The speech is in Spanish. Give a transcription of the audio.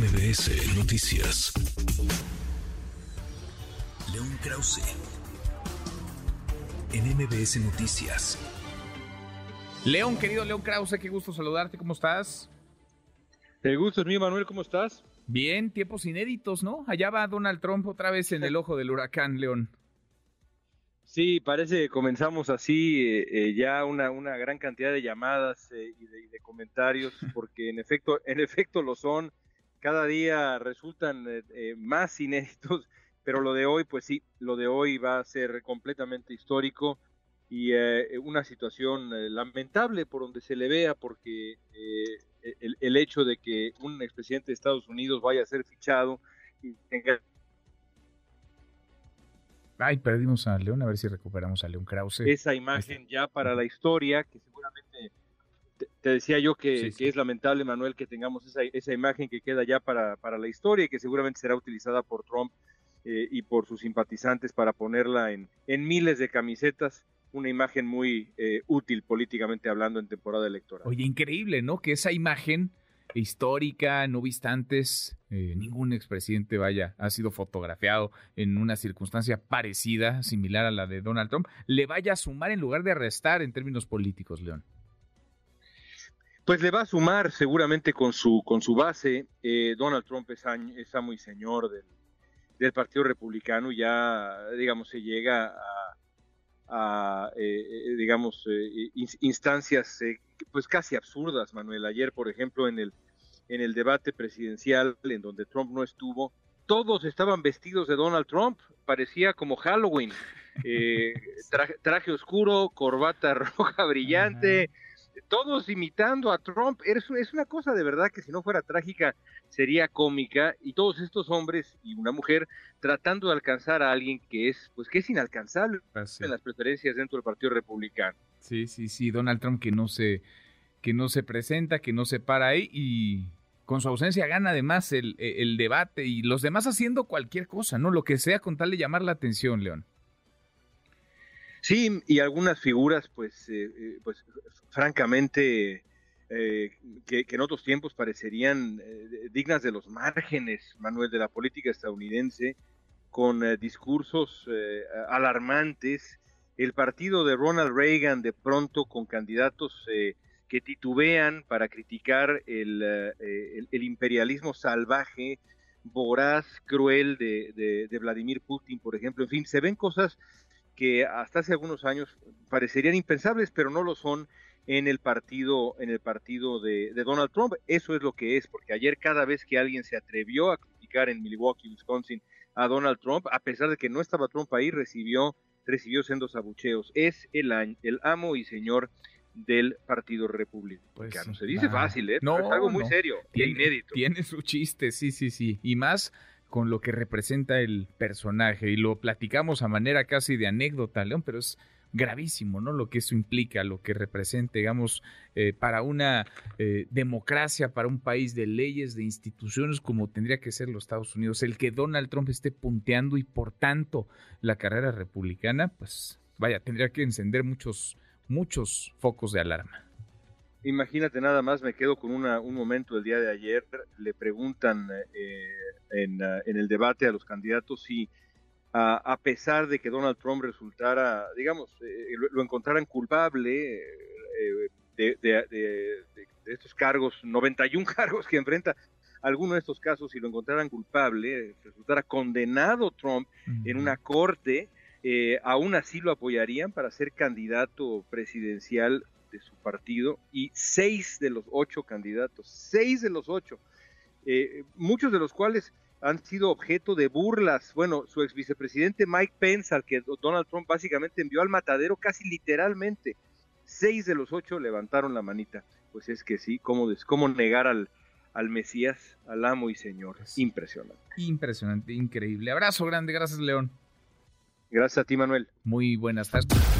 MBS Noticias. León Krause. En MBS Noticias. León, querido León Krause, qué gusto saludarte, ¿cómo estás? El gusto es mío, Manuel, ¿cómo estás? Bien, tiempos inéditos, ¿no? Allá va Donald Trump otra vez en el ojo del huracán, León. Sí, parece que comenzamos así eh, eh, ya una, una gran cantidad de llamadas eh, y, de, de, comentarios, porque en efecto, en efecto lo son. Cada día resultan más inéditos, pero lo de hoy, pues sí, lo de hoy va a ser completamente histórico y eh, una situación eh, lamentable por donde se le vea, porque eh, el, el, hecho de que un expresidente de Estados Unidos vaya a ser fichado y tenga... Ay, perdimos a León, a ver si recuperamos a León Krause. Esa imagen ya para la historia, que seguramente te, decía yo que, sí, sí. que, es lamentable, Manuel, que tengamos esa, esa imagen que queda ya para, para la historia y que seguramente será utilizada por Trump eh, y por sus simpatizantes para ponerla en, en miles de camisetas una imagen muy eh, útil políticamente hablando en temporada electoral. Oye, increíble, ¿no? Que esa imagen histórica, no vista antes, eh, ningún expresidente vaya, ha sido fotografiado en una circunstancia parecida, similar a la de Donald Trump, le vaya a sumar en lugar de restar en términos políticos, León. Pues le va a sumar seguramente con su, con su base. Eh, Donald Trump es, es amo y señor del, del Partido Republicano, ya, digamos, se llega a a, eh, digamos, eh, instancias eh, pues casi absurdas, Manuel. Ayer, por ejemplo, en el, en el debate presidencial en donde Trump no estuvo, todos estaban vestidos de Donald Trump, parecía como Halloween. Traje, traje, oscuro, corbata roja brillante, todos imitando a Trump. Es, es una cosa de verdad que si no fuera trágica sería cómica y todos estos hombres y una mujer tratando de alcanzar a alguien que es pues que es inalcanzable Así. en las preferencias dentro del Partido Republicano. Sí, sí, sí, Donald Trump que no se que no se presenta, que no se para ahí y con su ausencia gana además el, el debate y los demás haciendo cualquier cosa, ¿no? Lo que sea con tal de llamar la atención, León. Sí, y algunas figuras, pues, eh, pues francamente, eh, que, en otros tiempos parecerían eh, dignas de los márgenes, Manuel, de la política estadounidense, con eh, discursos eh, alarmantes. El partido de Ronald Reagan, de pronto, con candidatos eh, que titubean para criticar el, el, el, imperialismo salvaje, voraz, cruel de, de, de Vladimir Putin, por ejemplo. En fin, se ven cosas que hasta hace algunos años parecerían impensables, pero no lo son en el partido, en el partido de, de, Donald Trump. Eso es lo que es, porque ayer cada vez que alguien se atrevió a criticar en Milwaukee, Wisconsin, a Donald Trump, a pesar de que no estaba Trump ahí, recibió, recibió sendos abucheos. Es el, el amo y señor del Partido Republicano. Pues, se dice fácil, ¿eh? No, es algo muy no. serio, tiene, inédito. Tiene su chiste, sí, sí, sí. Y más con lo que representa el personaje. Y lo platicamos a manera casi de anécdota, León, pero es gravísimo, ¿no? Lo que eso implica, lo que representa, digamos, eh, para una eh, democracia, para un país de leyes, de instituciones como tendría que ser los Estados Unidos. El que Donald Trump esté punteando y por tanto la carrera republicana, pues vaya, tendría que encender muchos, muchos focos de alarma. Imagínate nada más, me quedo con una, un momento el día de ayer, le preguntan eh, en, en, el debate a los candidatos si a, a, pesar de que Donald Trump resultara, digamos, eh, lo, lo, encontraran culpable eh, de, de, de, de, estos cargos, 91 cargos que enfrenta, alguno de estos casos, si lo encontraran culpable, resultara condenado Trump uh -huh. en una corte, eh, aún así lo apoyarían para ser candidato presidencial de su partido y seis de los ocho candidatos, seis de los ocho, eh, muchos de los cuales han sido objeto de burlas. Bueno, su ex vicepresidente Mike Pence, al que Donald Trump básicamente envió al matadero casi literalmente, seis de los ocho levantaron la manita. Pues es que sí, ¿cómo, cómo negar al, al Mesías, al amo y Señor? Impresionante. Impresionante, increíble. Abrazo grande, gracias León. Gracias a ti, Manuel. Muy buenas tardes